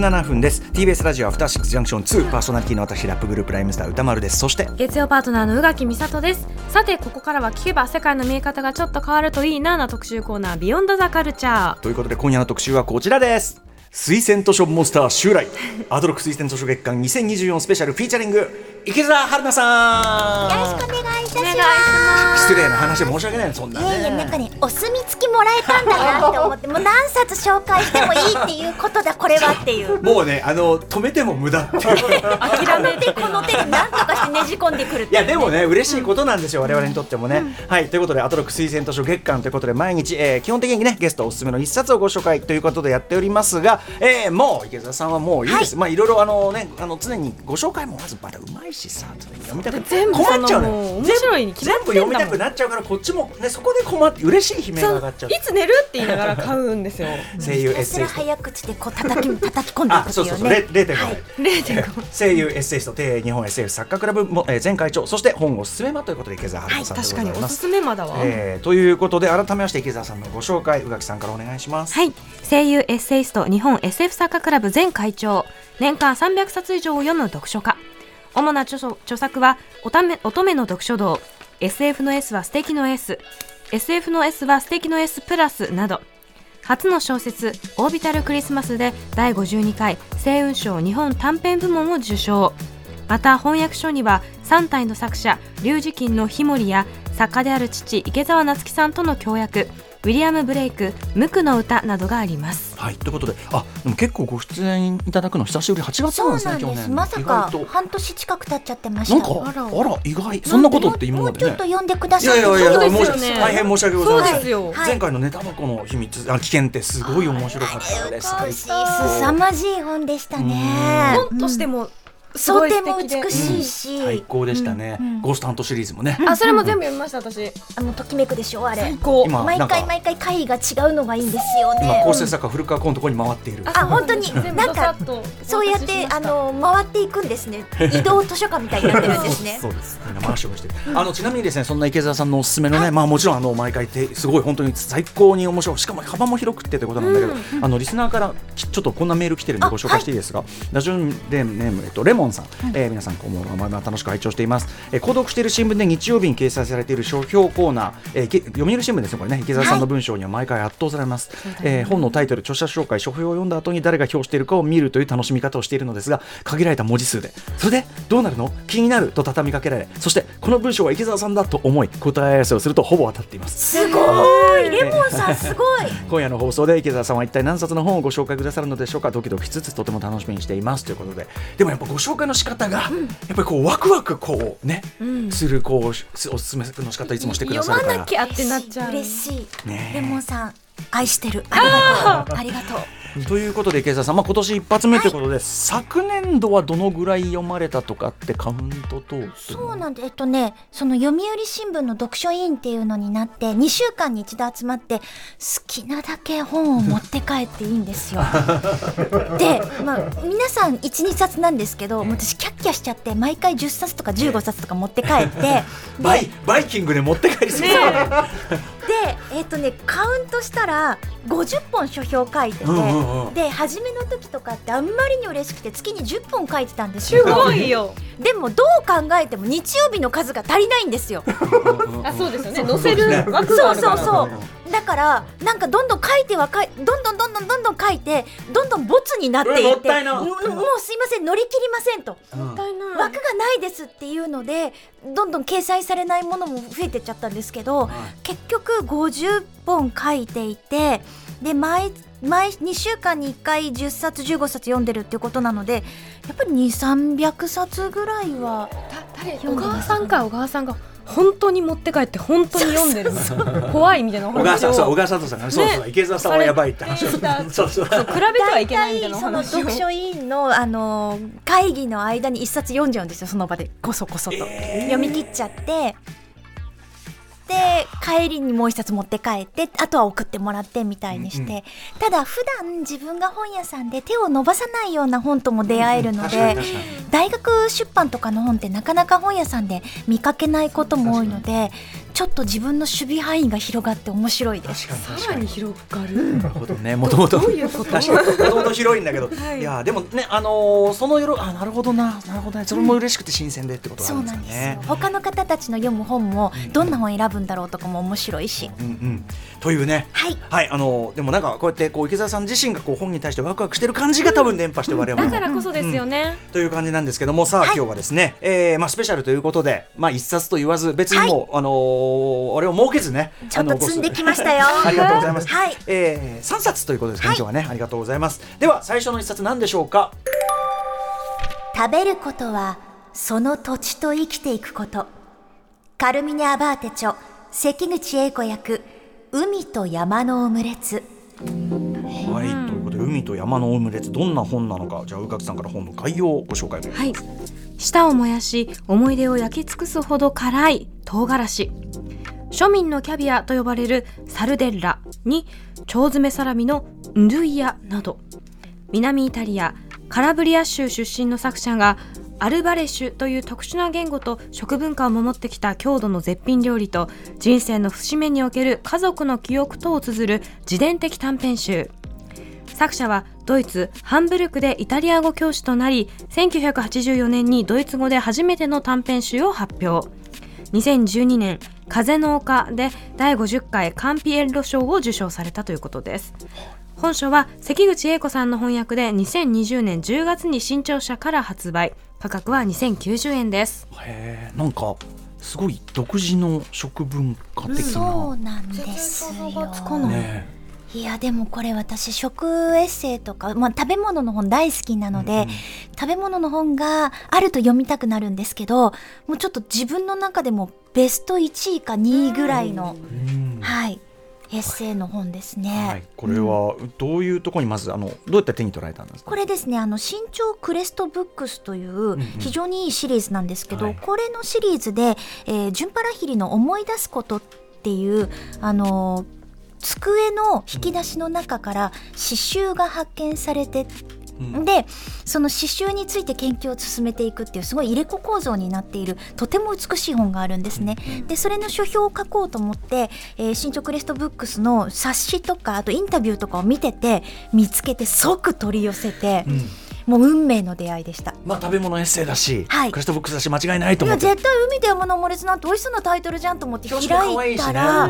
17分です。TBS ラジオアフターシックスジャンクション2パーソナリティの私ラップグループライムスター歌丸です。そして月曜パートナーの宇垣美里です。さてここからは聞けば世界の見え方がちょっと変わるといいなな特集コーナービヨンドザカルチャーということで今夜の特集はこちらです。推薦図書モンスター襲来。アドロック推薦図書月間2024スペシャルフィーチャリング池澤春菜さん。よろしくお願いいたします。失礼な話で申し訳ないそんないやいや、なんかねね、お墨付きもらえたんだなって思って、もう何冊紹介してもいいっていうことだ、これはっていう。もうねあの止めても無駄っていう。諦めて、この手で何とかしてねじ込んでくるっていういやでもね嬉しいことなんですよ、我々にとってもね、はいということでアトロック推薦図書月間ということで毎日、えー基本的にねゲストおすすめの一冊をご紹介ということでやっておりますが、えーもう池澤さんはもういいです、まあいろいろあのねあの常にご紹介もまずまだうまいしさ読みたく全部困っちゃうの面白いに決ま全部ってんだもん。読みたくなっちゃうからこっちもねそこで困って嬉しい悲鳴が上がっちゃういつ寝るって言いながら買うんですよ。声優エッセイスト早口でこう叩き叩き込んでいあくってそうそうそう、れいうね。0.5倍、0.5声優エッセイスト帝日本 SF 作家クラブも、えー前会長そして本を進めまということで池澤春菜さんでご確ざいます、かにおすすめまだわ、えーということで改めまして池澤さんのご紹介宇垣さんからお願いします。はい。声優エッセイスト日本 SF 作家クラブ前会長。年間300冊以上を読む読書家主な著著作は乙女の読書道。SF の S は素敵の SSF の S は素敵の S プラスなど。初の小説「オービタルクリスマス」で第52回星雲賞日本短編部門を受賞。また翻訳書には3体の作者龍磁金の日森や作家である父池澤夏樹さんとの協約。ウィリアム・ブレイク「無垢の歌」などがありますはいということであでも結構ご出演いただくの久しぶり8月なんそうですね去年なんです。まさ意か外と半年近く経っちゃってました。なんかあら意外そんなことって今までねもうちょっと。読んでくだいさい。やいやいや、そうですもうよね大変申し訳ございません。そうですよはい前回のネタ箱の秘密、あ危険ってすごい面白かったです。美しい、凄まじい本でしたね。本としてもすとごいても美しいし、最高でしたねうんうん。ゴーストハントシリーズもね。あそれも全部読みました私あのときめくでしょあれ最。高今毎回毎回回が違うのがいいんですよ今ね。構成作家古川コンとこに回っている。あ本当になんかそうやってあの回っていくんですね。移動図書館みたいになってるんですね。そうです。みんな回しをしてる。あのちなみにですね、そんな池澤さんのおすすめのね、まあもちろんあの毎回てすごい本当に最高に面白い。しかも幅も広くってということなんだけど、あのリスナーからきちょっとこんなメール来てるんでご紹介していいですか？ラジオネームえっとレモンさん、えー皆さんこんばんは。まあ楽しく拝聴しています。えー購読している新聞で日曜日に掲載されている書評コーナー、えーけ読売新聞ですねこれね。池澤さんの文章には毎回圧倒されます。えー本のタイトル、著者紹介、書評を読んだ後に誰が評しているかを見るという楽しみ方をしているのですが、限られた文字数で、それでどうなるの？気になると畳みかけられ、そしてこの文章は池澤さんだと思い、答え合わせをするとほぼ当たっています。すごい！レモンさんすごい。今夜の放送で池澤さんは一体何冊の本をご紹介くださるのでしょうか？ドキドキしつつとても楽しみにしています。ということで。でもやっぱご紹介の仕方が、やっぱりこうワクワクこうね、するこうすおすすめの仕方いつもしてくださるから読まなきゃってなっちゃう嬉しい。ねえレモンさん愛してる。ありがとう。ありがとう。ということで池澤さん、まあ、今年一発目ということで、昨年度はどのぐらい読まれたとかってカウントとそうなんで、えっとね、その読売新聞の読書委員っていうのになって、2週間に一度集まって、好きなだけ本を持って帰っていいんですよ。で、まあ、皆さん1、2冊なんですけど、私キャッキャしちゃって、毎回10冊とか15冊とか持って帰って、バイバイキングで持って帰りすぎ。た、で、えっとね、カウントしたら、50本書評書いてて、うんうんうん。で、初めの時とかってあんまりに嬉しくて、月に10本書いてたんですよ。すごいよ。でも、どう考えても日曜日の数が足りないんですよ。あそうですよね。載せる枠がそうあるから。そうそうだからなんかどんどん書いては書いどんどんどんどんどんどん書いてどんどんボツになっていって、うんもったいな。もうもうすいません乗り切りませんと。うんたいな枠がないですっていうのでどんどん掲載されないものも増えてっちゃったんですけど、結局50本書いていてで毎毎2週間に1回10冊15冊読んでるっていうことなのでやっぱり2300冊ぐらいは誰？小川さんか小川さんが本当に持って帰って本当に読んでる。怖いみたいなお小川話をさんそう小川佐藤さんがね。そうそう池澤さんはやばいって話を。そうそうそう。比べてはいけないみたいなおその読書委員のあの会議の間に一冊読んじゃうんですよその場で。こそこそと、読み切っちゃって。で帰りにもう一冊持って帰ってあとは送ってもらってみたいにして、うんうん。ただ普段自分が本屋さんで手を伸ばさないような本とも出会えるので大学出版とかの本ってなかなか本屋さんで見かけないことも多いのでちょっと自分の守備範囲が広がって面白いです。さらに広がる。なるほどね。もともとどういうこと？確かにもともと広いんだけど、はい。い、やでもねあのーそのよろあなるほどな。なるほどね。それも嬉しくて新鮮でってことそなんうなんですよ。ですかね。他の方たちの読む本もどんな本選ぶんだろうとかも面白いし、うんうん、というね、はい。はい、あのでもなんかこうやってこう池澤さん自身がこう本に対してワクワクしてる感じが多分伝播して我々も、だからこそですよね。という感じなんですけども。さあ、はい。今日はですね、えーまあ、スペシャルということで、まあ、一冊と言わず別にもう、あのーあれを設けずねちょっと積んできましたよ。ありがとうございます、はい。えー、3冊ということですね、はい。今日はね。ありがとうございます。では最初の一冊何でしょうか？食べることはその土地と生きていくこと。カルミネ・アバーテ著関口英子役海と山のオムレツ。はいということで海と山のオムレツどんな本なのか。じゃあ宇垣さんから本の概要をご紹介を。はい。舌を燃やし思い出を焼き尽くすほど辛い唐辛子。庶民のキャビアと呼ばれるサルデッラに腸詰めサラミのンドゥイヤなど。南イタリアカラブリア州出身の作者がアルバレシュという特殊な言語と食文化を守ってきた郷土の絶品料理と人生の節目における家族の記憶とを綴る自伝的短編集。作者はドイツハンブルクでイタリア語教師となり1984年にドイツ語で初めての短編集を発表。2012年「風の丘」で第50回カンピエッロ賞を受賞されたということです。本書は関口英子さんの翻訳で2020年10月に新潮社から発売。価格は2090円です。へえなんかすごい独自の食文化的そうな、なんですよ。ねいやでもこれ私食エッセイとか、まあ、食べ物の本大好きなので、食べ物の本があると読みたくなるんですけどもうちょっと自分の中でもベスト1位か2位ぐらいの、うん。はいエッセイの本ですね。はい、これはどういうところにまずあのどうやって手に取られたんですか？これですねあの新潮クレストブックスといううん。非常にいいシリーズなんですけど、はい。これのシリーズで「えー、ジュンパラヒリの思い出すこと」っていうあのー机の引き出しの中から刺繍が発見されてうんでその刺繍について研究を進めていくっていうすごい入れ子構造になっているとても美しい本があるんですね。でそれの書評を書こうと思って、えー、新潮クレストブックスの冊子とかあとインタビューとかを見てて見つけて即取り寄せて、うんもう運命の出会いでした。まあ食べ物エッセイだし、はい。クレストブックスだし間違いないと思って。絶対海で山のオムレツなんて美味しそうなタイトルじゃんと思って開いたら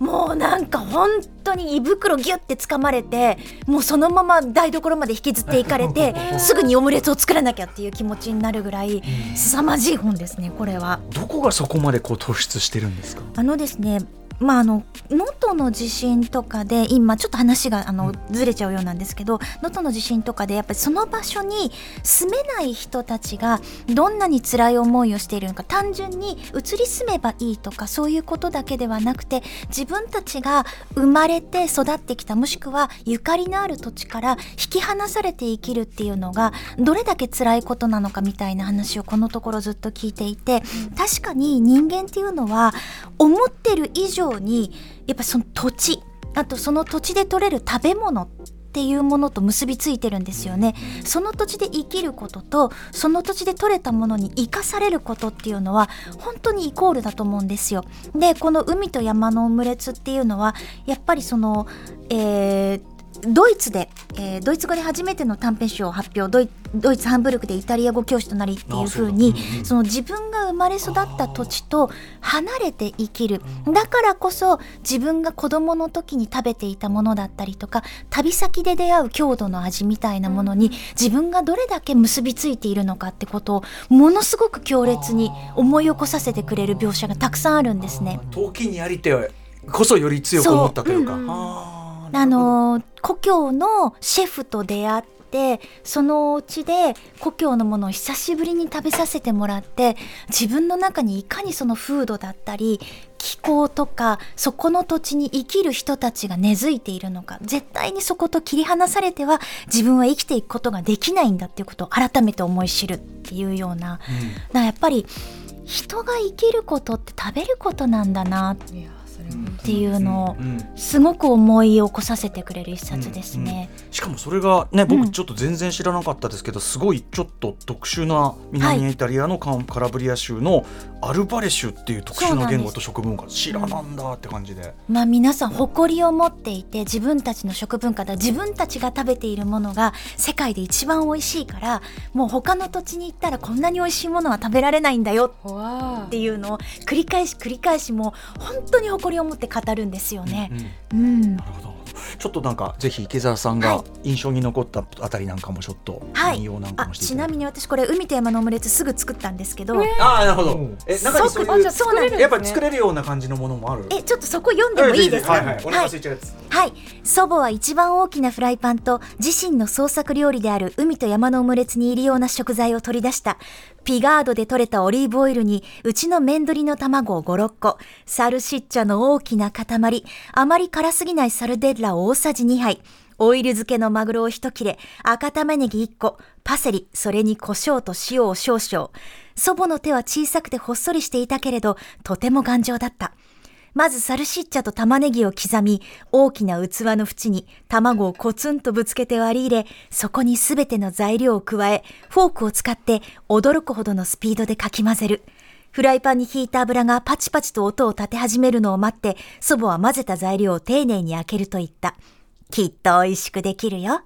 もうなんか本当に胃袋ギュッて掴まれてもうそのまま台所まで引きずっていかれてすぐにオムレツを作らなきゃっていう気持ちになるぐらい凄まじい本ですねこれは。どこがそこまでこう突出してるんですか？あのですねまああの能登の地震とかで今ちょっと話があのずれちゃうようなんですけど能登の地震とかでやっぱりその場所に住めない人たちがどんなに辛い思いをしているのか単純に移り住めばいいとかそういうことだけではなくて自分たちが生まれて育ってきたもしくはゆかりのある土地から引き離されて生きるっていうのがどれだけ辛いことなのかみたいな話をこのところずっと聞いていて確かに人間っていうのは思ってる以上にやっぱその土地あとその土地で取れる食べ物っていうものと結びついてるんですよね。その土地で生きることとその土地で取れたものに生かされることっていうのは本当にイコールだと思うんですよ。でこの海と山のオムレツっていうのはやっぱりその、えードイツで、えードイツ語で初めての短編集を発表ドイドイツハンブルクでイタリア語教師となりっていうふうにあその自分が生まれ育った土地と離れて生きる。だからこそ自分が子供の時に食べていたものだったりとか旅先で出会う郷土の味みたいなものに自分がどれだけ結びついているのかってことをものすごく強烈に思い起こさせてくれる描写がたくさんあるんですね。陶器にありてこそより強く思ったというかあのー故郷のシェフと出会ってそのお家で故郷のものを久しぶりに食べさせてもらって自分の中にいかにその風土だったり気候とかそこの土地に生きる人たちが根付いているのか絶対にそこと切り離されては自分は生きていくことができないんだっていうことを改めて思い知るっていうようなだからやっぱり人が生きることって食べることなんだないやそれ本っていうのをすごく思い起こさせてくれる一冊ですね。しかもそれがね僕ちょっと全然知らなかったですけど、すごいちょっと特殊な南イタリアのカンカラブリア州のアルバレ州っていう特殊な言語と食文化知らなんだって感じで、まあ皆さん誇りを持っていて自分たちの食文化だ自分たちが食べているものが世界で一番美味しいからもう他の土地に行ったらこんなに美味しいものは食べられないんだよっていうのを繰り返し繰り返しもう本当に誇りを持って語るんですよね。うん。うん。なるほど。ちょっとなんかぜひ池澤さんはが印象に残ったあたりなんかもちょっとはい。引用なんかあもしていただいて、ちなみに私これ海と山のオムレツすぐ作ったんですけど、ああなるほど。うん。え中にそういうあじゃあ作れるんね。やっぱり作れるような感じのものもある？えちょっとそこ読んでもいいですか？はいはい。お腹空いはい。祖母は一番大きなフライパンと自身の創作料理である海と山のオムレツに入るような食材を取り出した。ピガードで採れたオリーブオイルにうちのメンドリの卵を5、6個、サルシッチャの大きな塊、あまり辛すぎないサルデッラ大さじ2杯、オイル漬けのマグロを一切れ、赤玉ねぎ1個、パセリ、それに胡椒と塩を少々。祖母の手は小さくてほっそりしていたけれど、とても頑丈だった。まずサルシッチャと玉ねぎを刻み、大きな器の縁に卵をコツンとぶつけて割り入れ、そこにすべての材料を加え、フォークを使って驚くほどのスピードでかき混ぜる。フライパンに引いた油がパチパチと音を立て始めるのを待って、祖母は混ぜた材料を丁寧に開けると言った。きっと美味しくできるよ。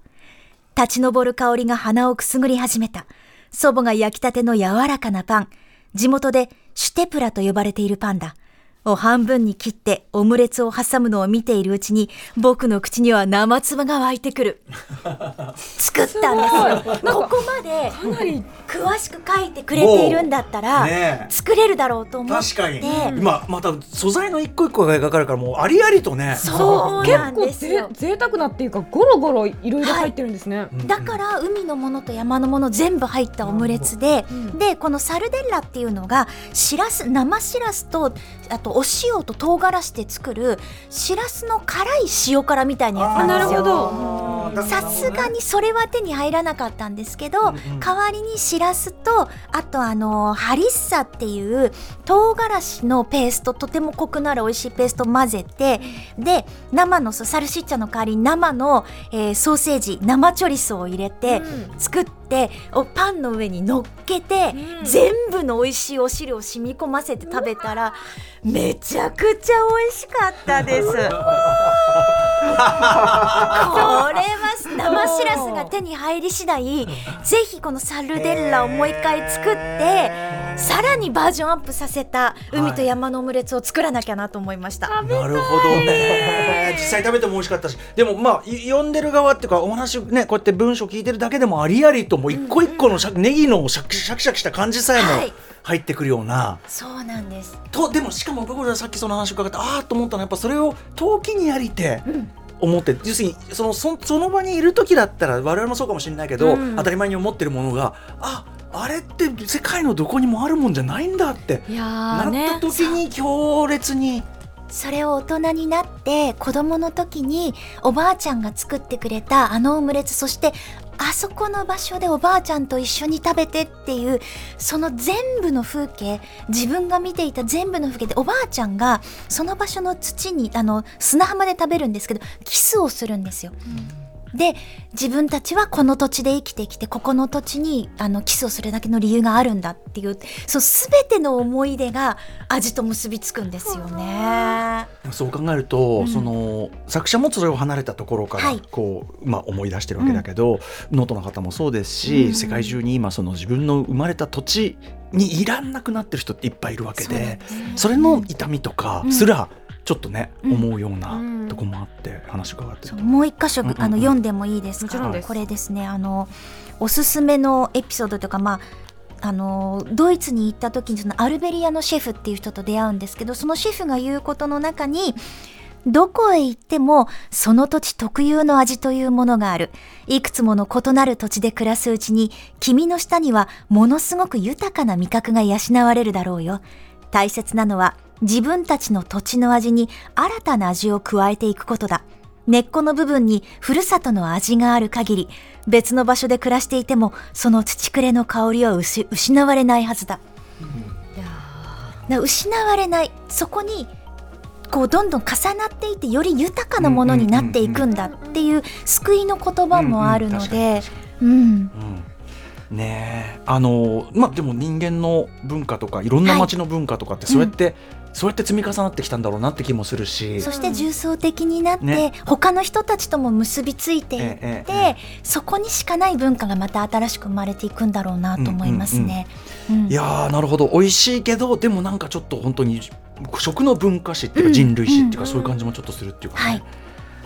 立ち上る香りが鼻をくすぐり始めた。祖母が焼きたての柔らかなパン。地元でシュテプラと呼ばれているパンだ。を半分に切ってオムレツを挟むのを見ているうちに僕の口には生唾が湧いてくる。作ったんですよ。ここまでかなり詳しく書いてくれているんだったら、ねえ作れるだろうと思って。確かに、今また素材の一個一個が描かれるからもうありありとねそうなんですよぜ。贅沢なっていうかゴロゴロいろいろ入ってるんですね、だから海のものと山のもの全部入ったオムレツで、でこのサルデッラっていうのがしらす生しらすとあとお塩と唐辛子で作るしらすの辛い塩辛みたいなやつなんですよ。さすがにそれは手に入らなかったんですけど、うんうん代わりにしらすとあとあのハリッサっていう唐辛子のペーストとてもコクのある美味しいペーストを混ぜてで生のサルシッチャの代わりに生の、えーソーセージ生チョリソを入れて作って、おパンの上に乗っけて、うん。全部の美味しいお汁を染み込ませて食べたらめちゃくちゃ美味しかったです。これは生しらすが手に入り次第ぜひこのサルデッラをもう一回作ってさらにバージョンアップさせた海と山のオムレツを作らなきゃなと思いました。なるほどね。実際食べても美味しかったしでもまあい読んでる側っていうかお話ねこうやって文章聞いてるだけでもありありともう一個一個のシャネギのシャキシャキシャキした感じさえもはい。入ってくるような、そうなんです。とでもしかも僕らさっきその話伺ってああと思ったのはやっぱそれを陶器にやりて、思って要するにそのそその場にいる時だったら我々もそうかもしれないけど、うん。当たり前に思ってるものがああれって世界のどこにもあるもんじゃないんだってなった時に強烈に。それを大人になって子供の時におばあちゃんが作ってくれたあのオムレツそしてあそこの場所でおばあちゃんと一緒に食べてっていうその全部の風景自分が見ていた全部の風景でおばあちゃんがその場所の土にあの砂浜で食べるんですけどキスをするんですよ。で自分たちはこの土地で生きてきてここの土地にあのキスをするだけの理由があるんだっていうそう全ての思い出が味と結びつくんですよね。そう考えると、その作者もそれを離れたところからはい。こう、まあ、思い出してるわけだけど、能登の方もそうですし、世界中に今その自分の生まれた土地にいらんなくなってる人っていっぱいいるわけでそれの痛みとかうん。すらちょっとね、うん。思うようなうん。とこもあって話伺ってもう一箇所、うんうんうん。あの読んでもいいですか？もちろんです。これですねあのおすすめのエピソードというかまああのドイツに行った時にそのアルベリアのシェフっていう人と出会うんですけどそのシェフが言うことの中にどこへ行ってもその土地特有の味というものがある。いくつもの異なる土地で暮らすうちに君の下にはものすごく豊かな味覚が養われるだろうよ。大切なのは自分たちの土地の味に新たな味を加えていくことだ。根っこの部分にふるさとの味がある限り、別の場所で暮らしていても、その土くれの香りは失失われないはずだ。失われない。そこにこうどんどん重なっていってより豊かなものになっていくんだっていう救いの言葉もあるので、うんうんねえ。あのまあでも人間の文化とかいろんな街の文化とかってそうやって、そうやって積み重なってきたんだろうなって気もするしそして重層的になって、ね他の人たちとも結びついていって、えええそこにしかない文化がまた新しく生まれていくんだろうなと思いますね。うんいやーなるほど美味しいけどでもなんかちょっと本当に食の文化史っていうかうん人類史っていうか、うんそういう感じもちょっとするっていうか、ねはい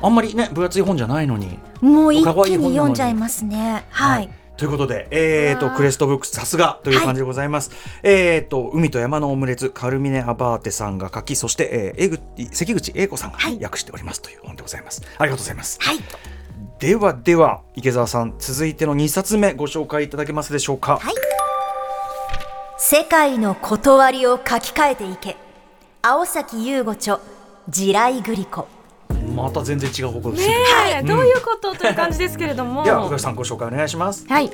あんまりね分厚い本じゃないのに。もう一気に読んじゃいますね。はい。ということで、えー、とクレストブックスさすがという感じでございます。えー、と海と山のオムレツカルミネ・アバーテさんが書きそして、えー、関口英子さんがはい訳しておりますという本でございます。ありがとうございます。はい。ではでは池澤さん続いての2冊目ご紹介いただけますでしょうか？はい。世界の断りを書き換えていけ。青崎優吾著地雷グリコ。また全然違う方向ですね。ね。え、どういうことという感じですけれども。では小林さんご紹介お願いします。はい。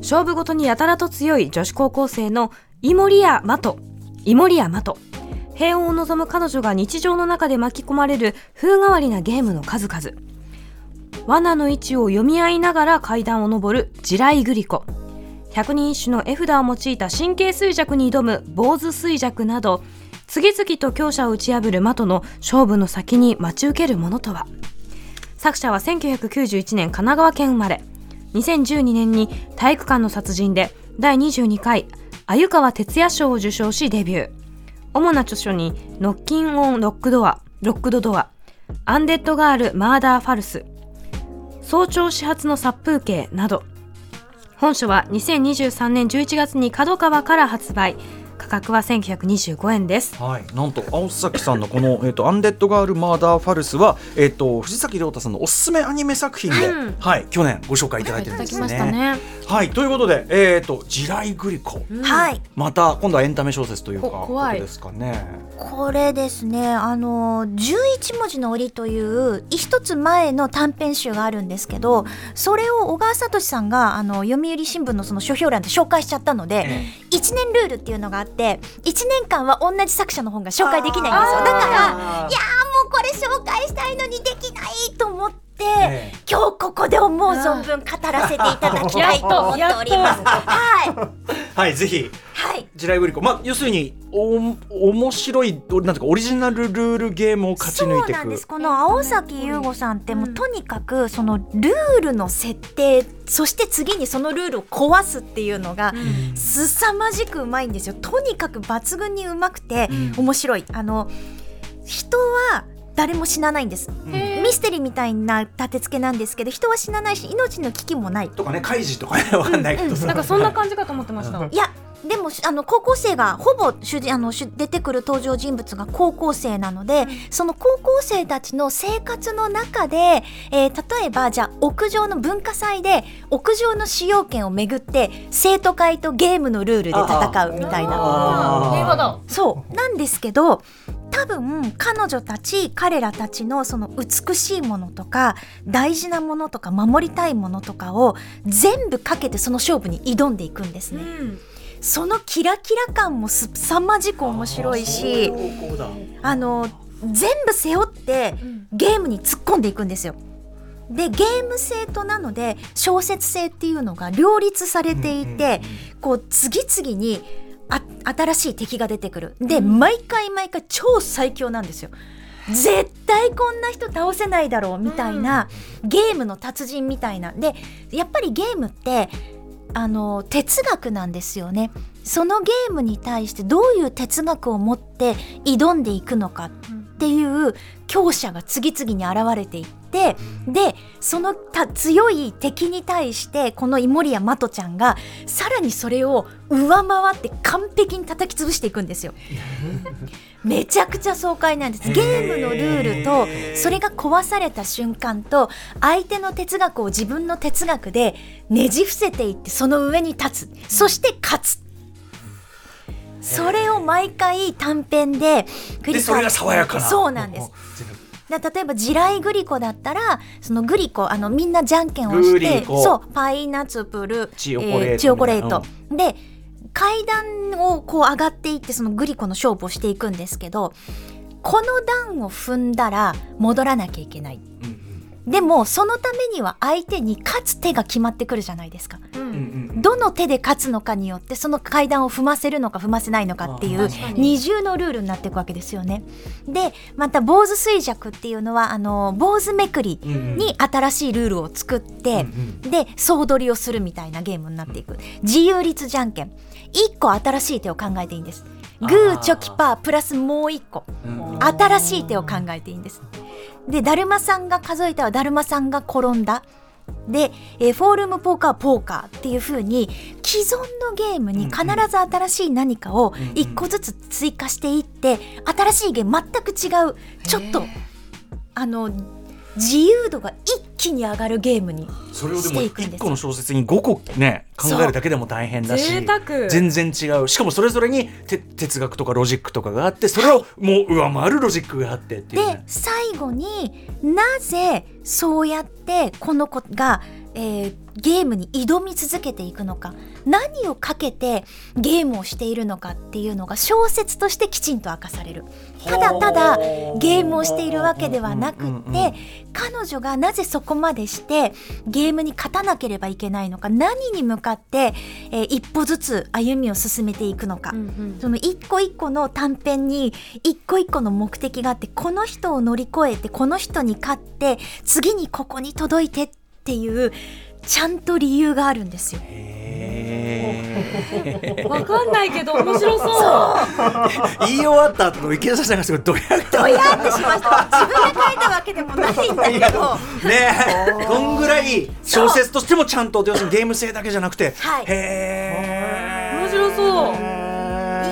勝負ごとにやたらと強い女子高校生のイモリア・マトイモリア・マト平穏を望む彼女が日常の中で巻き込まれる風変わりなゲームの数々。罠の位置を読み合いながら階段を上る地雷グリコ百人一首の絵札を用いた神経衰弱に挑む坊主衰弱など次々と強者を打ち破るマトの勝負の先に待ち受けるものとは？作者は1991年神奈川県生まれ。2012年に体育館の殺人で第22回鮎川哲也賞を受賞しデビュー。主な著書にノッキンオンロックドアロックドドアアンデッドガールマーダーファルス早朝始発の殺風景など。本書は2023年11月に角川から発売。価格は1925円です。はい、なんと青崎さんのこの、えー、とアンデッドガール・マーダー・ファルスは、えー、と藤崎亮太さんのおすすめアニメ作品で、うん。はい、去年ご紹介いただいてるんですね。ね。はい、ということで、えー、と地雷グリコ、はい。また今度はエンタメ小説というかこ怖い。ですかね。これですね、あの、11文字の折という一つ前の短編集があるんですけど、それを小川聡さんが、あの、読売新聞のその書評欄で紹介しちゃったので、え1年ルールっていうのがあって、1年間は同じ作者の本が紹介できないんですよ。だから、いやーもうこれ紹介したいのにできないと思って、ええ。今日ここで思う存分語らせていただきたいと思っております。はい。はい、ぜひ。はい。地雷グリコ、まあ要するにお面白いなんていうかオリジナルルールゲームを勝ち抜いていく。そうなんです。この青崎優吾さんってもうとにかくそのルールの設定そして次にそのルールを壊すっていうのが凄まじくうまいんですよ。とにかく抜群にうまくてうん。面白い。あの人は誰も死なないんです。ミステリーみたいな立て付けなんですけど人は死なないし命の危機もない。とかね、カイジとかね、わかんない。けどさ。なんかそんな感じかと思ってました。いやでもあの高校生がほぼ主人あの主出てくる登場人物が高校生なので、その高校生たちの生活の中で、えー例えばじゃあ屋上の文化祭で屋上の使用権をめぐって生徒会とゲームのルールで戦うみたいな。あー。なるほどそう。なんですけど多分彼女たち彼らたちのその美しいものとか大事なものとか守りたいものとかを全部かけてその勝負に挑んでいくんですね。そのキラキラ感もすさまじく面白いしあの全部背負ってゲームに突っ込んでいくんですよ。でゲーム性となので小説性っていうのが両立されていて、こう次々にあ新しい敵が出てくる。で、毎回毎回超最強なんですよ。絶対こんな人倒せないだろうみたいな、ゲームの達人みたいな。でやっぱりゲームってあの哲学なんですよね。そのゲームに対してどういう哲学を持って挑んでいくのかっていう強者が次々に現れていってでそのた強い敵に対してこのイモリア・マトちゃんがさらにそれを上回って完璧に叩き潰していくんですよ。めちゃくちゃ爽快なんです。ゲームのルールとそれが壊された瞬間と相手の哲学を自分の哲学でねじ伏せていってその上に立つ。そして勝つそれを毎回短編で繰でそれが爽やかな。そうなんです。だ例えば地雷グリコだったらそのグリコあのみんなじゃんけんをしてそうパイナツプルチヨコレートえーチヨコレート、で階段をこう上がっていってそのグリコの勝負をしていくんですけどこの段を踏んだら戻らなきゃいけないでもそのためには相手に勝つ手が決まってくるじゃないですか。うんどの手で勝つのかによってその階段を踏ませるのか踏ませないのかっていう二重のルールになっていくわけですよね。でまた坊主衰弱っていうのはあの坊主めくりに新しいルールを作って、うんで総取りをするみたいなゲームになっていく。自由率じゃんけん。1個新しい手を考えていいんです。グーチョキパープラスもう1個。新しい手を考えていいんですでだるまさんが数えたらだるまさんが転んだ。で、えーフォールームポーカーポーカーっていう風に既存のゲームに必ず新しい何かをうんうん1個ずつ追加していって新しいゲーム全く違う。ちょっとあの自由度が一気に上がるゲームにそれをでもしていくんです。1個の小説に5個ね考えるだけでも大変だし贅沢。全然違う。しかもそれぞれにて哲学とかロジックとかがあってそれをもう上回るロジックがあってっていうでね。最後になぜそうやってこの子が、えーゲームに挑み続けていくのか何をかけてゲームをしているのかっていうのが小説としてきちんと明かされる。ただただゲームをしているわけではなくって彼女がなぜそこまでしてゲームに勝たなければいけないのか何に向かって、えー一歩ずつ歩みを進めていくのか、うんうん。その一個一個の短編に一個一個の目的があってこの人を乗り越えてこの人に勝って次にここに届いてっていうちゃんと理由があるんですよ。わかんないけど面白そう。言い終わった後の池田さんがすごいドヤどやってしました。自分が書いたわけでもないんだけど。ね。えどんぐらい小説としてもちゃんと要するにゲーム性だけじゃなくて、はい。へえ面白そう。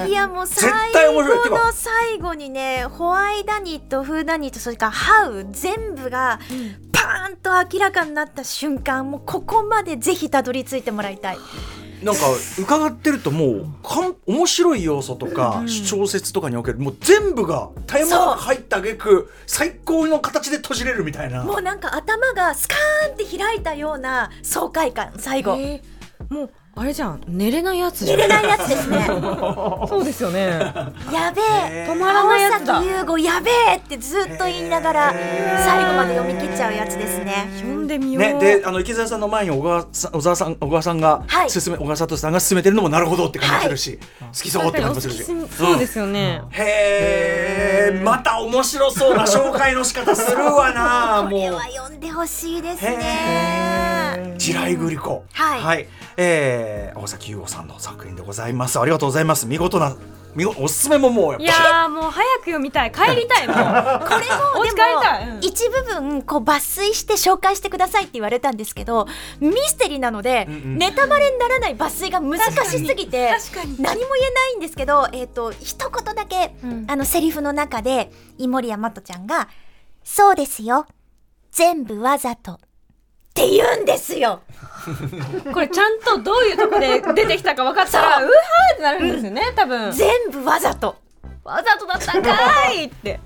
いやもう最絶対面白い。てか。後の最後にねホワイダニットフーダニットそれからハウ全部がと明らかになった瞬間もうここまでぜひたどり着いてもらいたい。なんか伺ってるともうかん面白い要素とか小説とかにおけるもう全部が絶え間なく入った挙句最高の形で閉じれるみたいな。もうなんか頭がスカーンって開いたような爽快感最後、えー。もうあれじゃん寝れないやつ寝れないやつですね。そうですよね。やべえ止まらないやつだ。優吾やべえってずっと言いながら最後まで読み切っちゃうやつですね。読んでみよう、ね、であの池澤さんの前に小川さん小沢さん小川さんがはい。進め、小川聡さんが進めてるのもなるほどって感じするし、好きそうって感じもするし。そうですよね、へえ。また面白そうな紹介の仕方するわなこれもうは読んでほしいですへね地雷グリコはい。えー、青崎優吾さんの作品でございます。ありがとうございます。見事な見事おすすめももうやっいぱやーもう早く読みたい。帰りたいもう これもでお家帰りたい、うん。も一部分こう抜粋して紹介してくださいって言われたんですけどミステリーなので、うんうん。ネタバレにならない抜粋が難しすぎて確かに。何も言えないんですけど、えっと一言だけ、うん。あのセリフの中で井森山とちゃんが「そうですよ。全部わざと」って言うんですよ。これちゃんとどういうとこで出てきたか分かったらう。わーってなるんですよね多分。全部わざと。わざとだったんかーいって。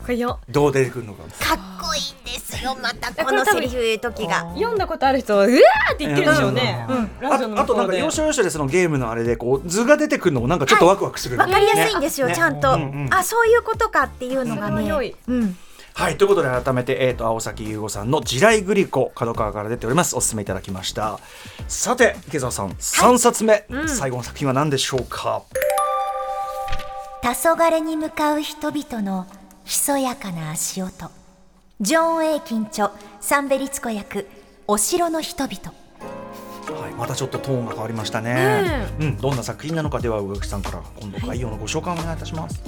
これよ。どう出てくるのかかっこいいんですよまたこのセリフ言う時が。読んだことある人はうわーって言ってるでしょうね、うああとなんか要所要所でそのゲームのあれでこう図が出てくるのもなんかちょっとワクワクする、わかりやすいんですよ、ね。ちゃんと、うんうんあそういうことかっていうのがね。うん、はいということで改めて、えー、と青崎優吾さんの「地雷グリコ」角川から出ております。お勧めいただきました。さて池澤さん3冊目、うん。最後の作品は何でしょうか？黄昏に向かう人々のひそやかな足音。ジョン・エイキン著サンベリツコ役お城の人々。はい、またちょっとトーンが変わりましたね。ね。うん、どんな作品なのかでは宇垣さんから今度概要のご紹介をお願いいたします。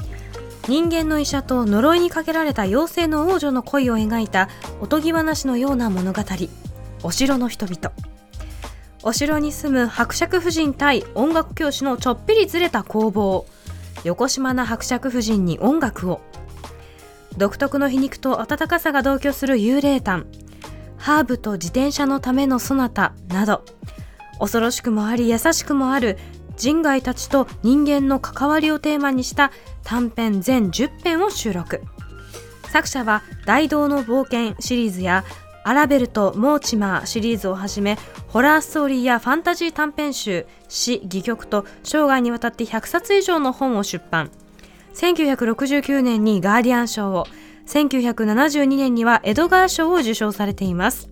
人間の医者と呪いにかけられた妖精の王女の恋を描いたおとぎ話のような物語。お城の人々。お城に住む伯爵夫人対音楽教師のちょっぴりずれた攻防横島な伯爵夫人に音楽を。独特の皮肉と温かさが同居する幽霊譚。ハーブと自転車のためのソナタなど。恐ろしくもあり優しくもある人外たちと人間の関わりをテーマにした短編全10編を収録。作者は「大道の冒険」シリーズや「アラベルとモーチマー」シリーズをはじめホラーストーリーやファンタジー短編集詩戯曲と生涯にわたって100冊以上の本を出版。1969年にガーディアン賞を1972年にはエドガー賞を受賞されています。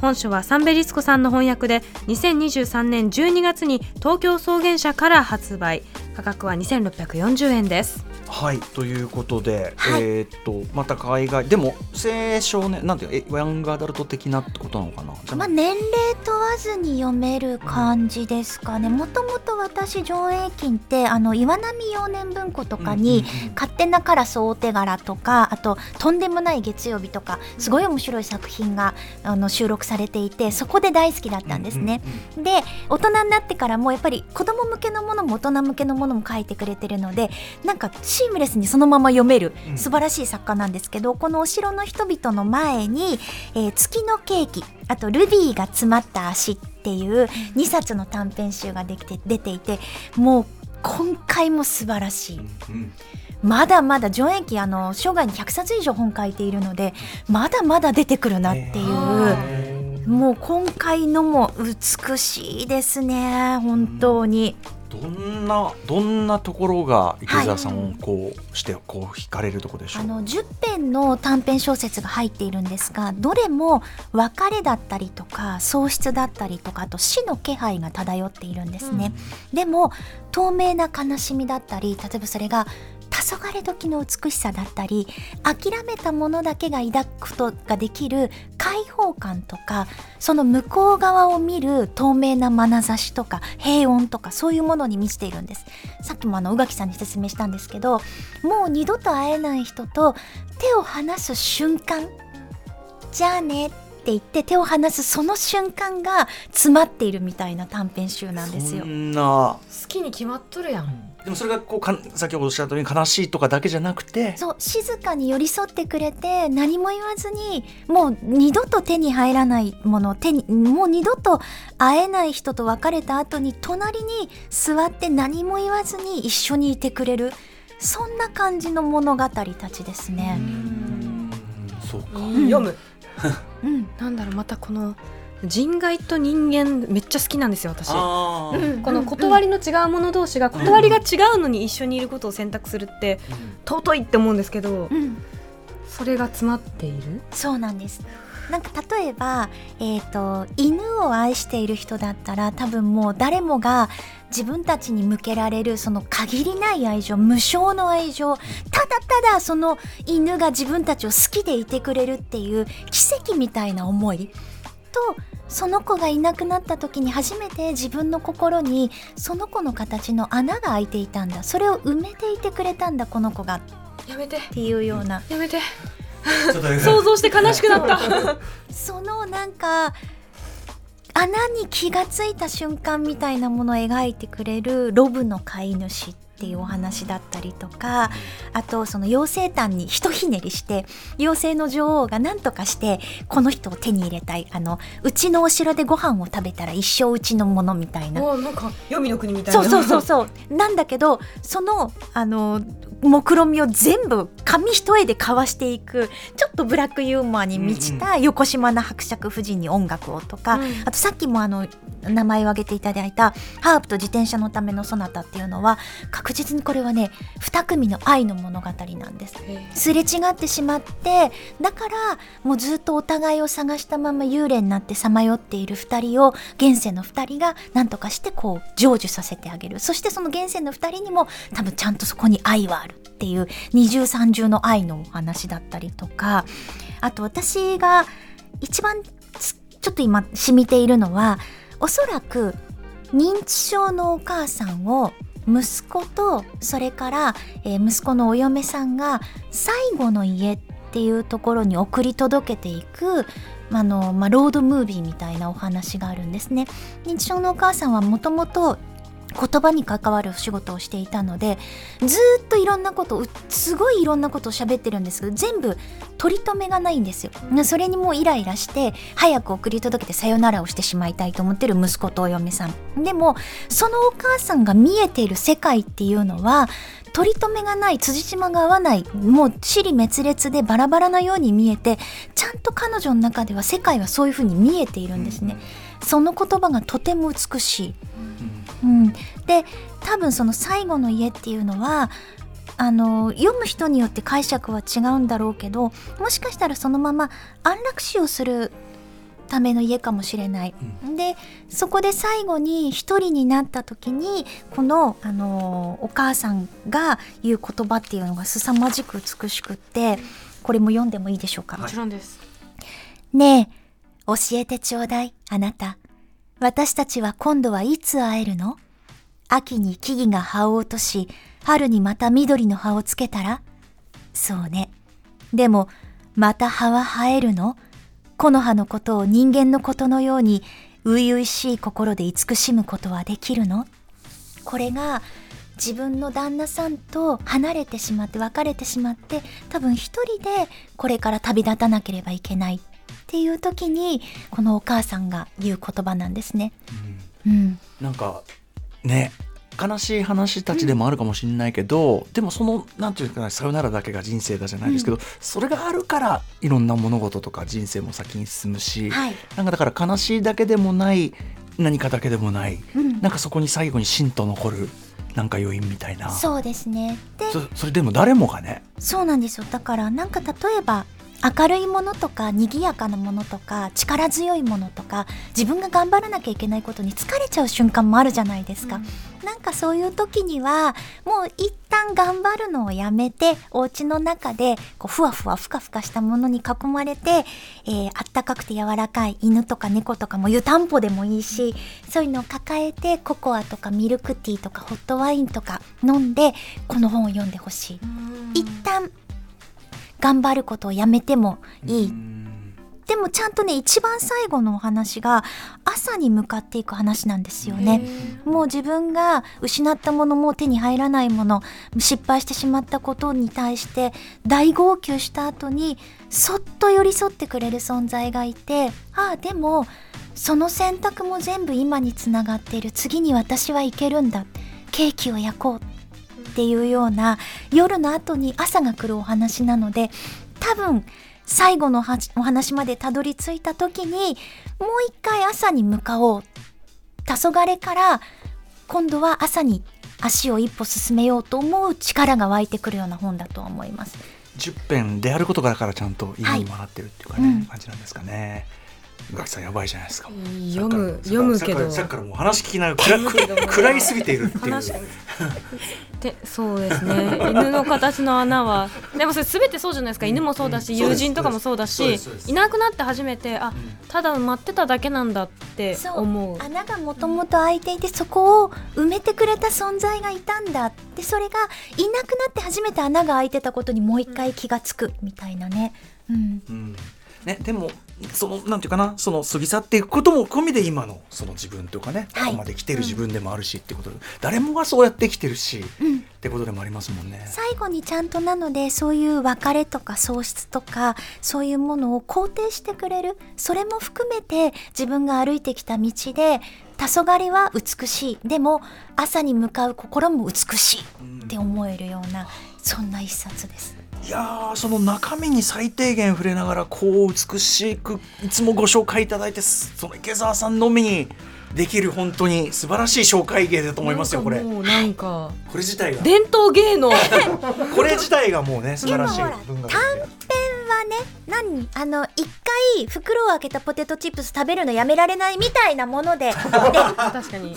本書はサンベリスコさんの翻訳で2023年12月に東京草原社から発売。価格は2640円です。はいということで、はい。えーっとまた海外でも青少年なんていうえヤングアダルト的なってことなのかな？まあ、年齢問わずに読める感じですかね。もともと私上映金ってあの岩波幼年文庫とかにうんうんうん「勝手なカラス大手柄」とかあと「とんでもない月曜日」とかすごい面白い作品があの収録されていてそこで大好きだったんですね。で大人になってからもやっぱり子供向けのものも大人向けのものも書いてくれてるのでなんかシームレスにそのまま読めるうん。素晴らしい作家なんですけど、この「お城の人々」の前に「えー月のケーキ」あと「ルビーが詰まった足」っていう2冊の短編集ができて出ていてもう今回も素晴らしい。うんまだまだ上演期あの生涯に100冊以上本書いているのでまだまだ出てくるなっていう、もう今回のも美しいですね本当に、どんなどんなところが池澤さんをこうしてこう惹かれるところでしょう、あの10編の短編小説が入っているんですがどれも別れだったりとか喪失だったりとかあと死の気配が漂っているんですね、でも透明な悲しみだったり例えばそれが黄昏時の美しさだったり諦めたものだけが抱くことができる開放感とかその向こう側を見る透明な眼差しとか平穏とかそういうものに満ちているんです。さっきもあの宇垣さんに説明したんですけどもう二度と会えない人と手を離す瞬間じゃあねって言って手を離すその瞬間が詰まっているみたいな短編集なんですよ。そ。んな。好きに決まっとるやんでもそれがこうか先ほどおっしゃったように悲しいとかだけじゃなくてそう静かに寄り添ってくれて何も言わずにもう二度と手に入らないもの手にもう二度と会えない人と別れた後に隣に座って何も言わずに一緒にいてくれるそんな感じの物語たちですね。うん。そうか、読む。うん、なんだろう。またこの人外と人間めっちゃ好きなんですよ私。この断りの違う者同士が断りが違うのに一緒にいることを選択するって尊いって思うんですけどうん。それが詰まっている？そうなんです。なんか例えば、えー、と犬を愛している人だったら多分もう誰もが自分たちに向けられるその限りない愛情無償の愛情ただただその犬が自分たちを好きでいてくれるっていう奇跡みたいな思いとその子がいなくなった時に初めて自分の心にその子の形の穴が開いていたんだ。それを埋めていてくれたんだこの子が。っやめて。ていうような。やめて。想像して悲しくなった。そのなんか穴に気がついた瞬間みたいなものを描いてくれるロブの飼い主っていうお話だったりとかあとその妖精炭にひとひねりして妖精の女王が何とかしてこの人を手に入れたい。あのうちのお城でご飯を食べたら一生うちのものみたいな。なんか黄泉の国みたいな。そうそうそうそう。なんだけどそのあの目論みを全部紙一重で交わしていくちょっとブラックユーモアに満ちた横島な伯爵夫人に音楽をとか、うんあとさっきもあの名前を挙げていただいた「ハープと自転車のためのソナタ」っていうのは確実にこれはね2組の愛の物語なんです。すれ違ってしまってだからもうずっとお互いを探したまま幽霊になってさまよっている2人を現世の2人が何とかしてこう成就させてあげる。そしてその現世の2人にも多分ちゃんとそこに愛はあるっていう二重三重の愛のお話だったりとか。あと私が一番つちょっと今染みているのはおそらく認知症のお母さんを息子とそれから、えー息子のお嫁さんが最後の家っていうところに送り届けていくあの、まあ、ロードムービーみたいなお話があるんですね。認知症のお母さんはもともと言葉に関わるお仕事をしていたのでずーっといろんなことをすごいいろんなことを喋ってるんですけど全部取り留めがないんですよ。それにもうイライラして早く送り届けてさよならをしてしまいたいと思ってる息子とお嫁さん。でもそのお母さんが見えている世界っていうのは取り留めがない辻褄が合わないもう尻滅裂でバラバラなように見えてちゃんと彼女の中では世界はそういうふうに見えているんですね。その言葉がとても美しい。うん、で多分その最後の家っていうのはあの読む人によって解釈は違うんだろうけどもしかしたらそのまま安楽死をするための家かもしれない。でそこで最後に一人になった時にこの、あのお母さんが言う言葉っていうのが凄まじく美しくってこれも読んでもいいでしょうか？もちろんです。ねえ、教えてちょうだい、あなた。私たちは今度はいつ会えるの？秋に木々が葉を落とし、春にまた緑の葉をつけたら？そうね。でも、また葉は生えるの？木の葉のことを人間のことのように、初々しい心で慈しむことはできるの？これが、自分の旦那さんと離れてしまって別れてしまって多分一人でこれから旅立たなければいけない。っていう時にこのお母さんが言う言葉なんですね。うん、なんかね悲しい話たちでもあるかもしれないけど、でもそのなんていうかなさよならだけが人生だじゃないですけど、それがあるからいろんな物事とか人生も先に進むし、はい。なんかだから悲しいだけでもない何かだけでもない、うん。なんかそこに最後に芯と残るなんか余韻みたいな。そうですね。でそそれでも誰もがね。そうなんですよ。だからなんか例えば明るいものとか賑やかなものとか力強いものとか自分が頑張らなきゃいけないことに疲れちゃう瞬間もあるじゃないですか、なんかそういう時にはもう一旦頑張るのをやめてお家の中でこうふわふわふかふかしたものに囲まれて、えーあったかくて柔らかい犬とか猫とかも湯たんぽでもいいしそういうのを抱えてココアとかミルクティーとかホットワインとか飲んでこの本を読んでほしい。一旦頑張ることをやめてもいい。でもちゃんとね一番最後のお話が朝に向かっていく話なんですよね。もう自分が失ったものもう手に入らないもの失敗してしまったことに対して大号泣した後にそっと寄り添ってくれる存在がいてああでもその選択も全部今につながっている。次に私はいけるんだ。ケーキを焼こうっていうような夜の後に朝が来るお話なので多分最後のはお話までたどり着いた時にもう一回朝に向かおう黄昏から今度は朝に足を一歩進めようと思う力が湧いてくるような本だと思います。10編であることからからちゃんと意味にもなってるっていうかね、はいうん感じなんですかね。宇垣さんやばいじゃないですか。読む読むけど。さっきからもう話聞きながら 暗く暗いすぎているっていう。話でそうですね。犬の形の穴は でもそれ全てそうじゃないですか。犬もそうだし、うん友人とかもそうだしいなくなって初めてあただ待ってただけなんだってそう。思う穴がもともと開いていてそこを埋めてくれた存在がいたんだでそれがいなくなって初めて穴が開いてたことにもう一回気がつくみたいなね。うん。うん。ね、でもそのなんていうかなその過ぎ去っていくことも込みで今のその自分というかね、はいここまで来てる自分でもあるしってことで、誰もがそうやって生きてるし、うんってことでもありますもんね。最後にちゃんとなのでそういう別れとか喪失とかそういうものを肯定してくれるそれも含めて自分が歩いてきた道で黄昏は美しいでも朝に向かう心も美しいって思えるようなそんな一冊です。いやーその中身に最低限触れながらこう美しくいつもご紹介いただいてその池澤さんのみにできる本当に素晴らしい紹介芸だと思いますよこれ。なんかれ自体が。伝統芸能。これ自体がもうね素晴らしい。文学ね何あの一回袋を開けたポテトチップス食べるのやめられないみたいなもので。で確かに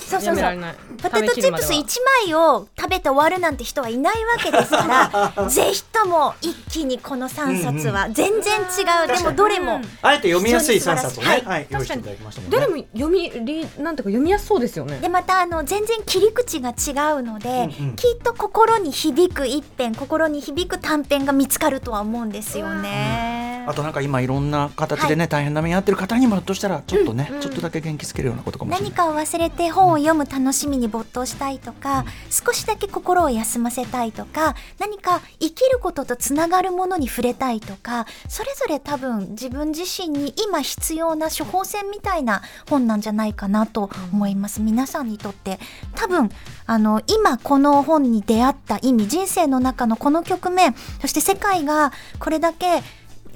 ポテトチップス1枚を食べて終わるなんて人はいないわけですからぜひとも一気にこの3冊は全然違う、でもどれもあえて読みやすい3冊をね、はい。はい、用意していただきましたもんね。どれも読みりなんていうか読みやすそうですよね。でまたあの全然切り口が違うので、うんうん。きっと心に響く一編心に響く短編が見つかるとは思うんですよね。あとなんか今いろんな形でね、大変な目に遭ってる方にもひょっとしたらちょっとね、ちょっとだけ元気づけるようなことかもしれない。何かを忘れて本を読む楽しみに没頭したいとか、少しだけ心を休ませたいとか何か生きることとつながるものに触れたいとかそれぞれ多分自分自身に今必要な処方箋みたいな本なんじゃないかなと思います、皆さんにとって多分あの今この本に出会った意味人生の中のこの局面そして世界がこれだけ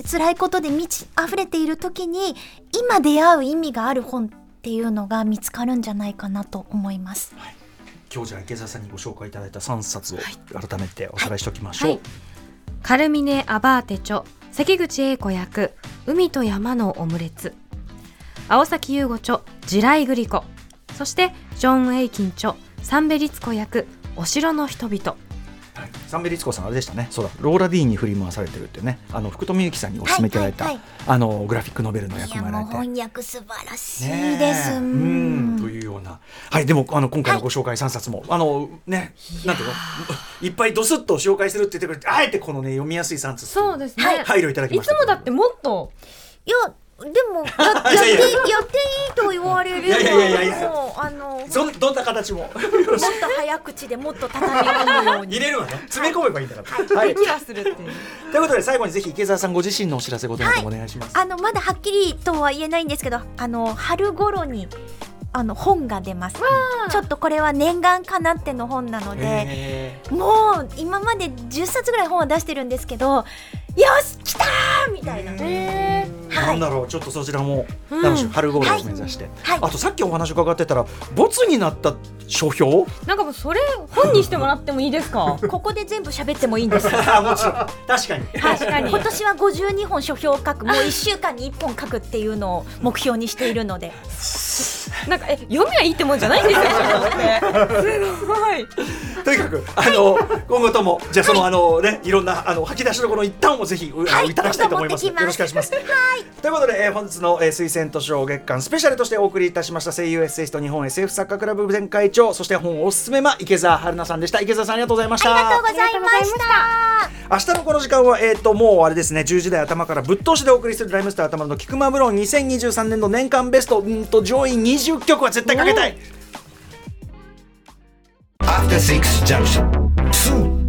辛いことで満ち溢れている時に今出会う意味がある本っていうのが見つかるんじゃないかなと思います。今日じゃあ池澤さんにご紹介いただいた3冊を改めておさらいしておきましょう、はい。カルミネ・アバーテ著関口英子役海と山のオムレツ。青崎優吾著地雷グリコそしてジョン・エイキン著サンベリツコ役お城の人々。はいサンベリツコさんあれでしたね。そうだ。ローラ・ディーンに振り回されてるってね。あの福富由紀さんにお勧めいただいた、はいはい。あのグラフィックノベルの役もやられて。翻訳素晴らしいです。ううん。ん。というような。はいでもあの今回のご紹介3冊も、あのねなんていうの？いっぱいドスッと紹介するって言ってくれてあえてこのね読みやすい3冊そうですね、配慮いただきいましたつもだってもっといやでも ややっていやいや。やっていいと言われればいやいやいやいやもうあのもっそんどんな形も。と早口でもっと畳み込むように。入れるわね。詰め込めばいいんだから、はい、気がするっていう。ということで最後にぜひ池澤さんご自身のお知らせごとなどお願いします、あのまだはっきりとは言えないんですけどあの春頃にあの本が出ます。ちょっとこれは念願かなっての本なのでへもう今まで10冊ぐらい本は出してるんですけどよし来たーみたいな、ー。はい。なんだろうちょっとそちらもうん。楽しみ、春頃を目指して、はい。あとさっきお話伺ってたらボツになった書評？なんかもうそれ本にしてもらってもいいですか？ここで全部喋ってもいいんですあ もちろん。確かに。確かに。今年は52本書評を書く。もう1週間に1本書くっていうのを目標にしているので なんかえ読みはいいってもんじゃないんですよ すごいとにかくあの今後ともじゃあそのあのねいろんなあの吐き出しどころ一旦をぜひ、うあのいただきたいと思います。よろしくお願いします。ということで、えー本日の、えー、推薦図書月間スペシャルとしてお送りいたしました声優エッセイスト日本 SF 作家クラブ前会長そして本おすすめま池澤春奈さんでした池澤さんありがとうございました。ありがとうございました明日のこの時間は、えー、ともうあれですね10時台頭からぶっ通しでお送りするライムスター頭の菊間ブロン2023年度年間ベストうんと上位20曲は絶対かけたい。After Six Junction. 2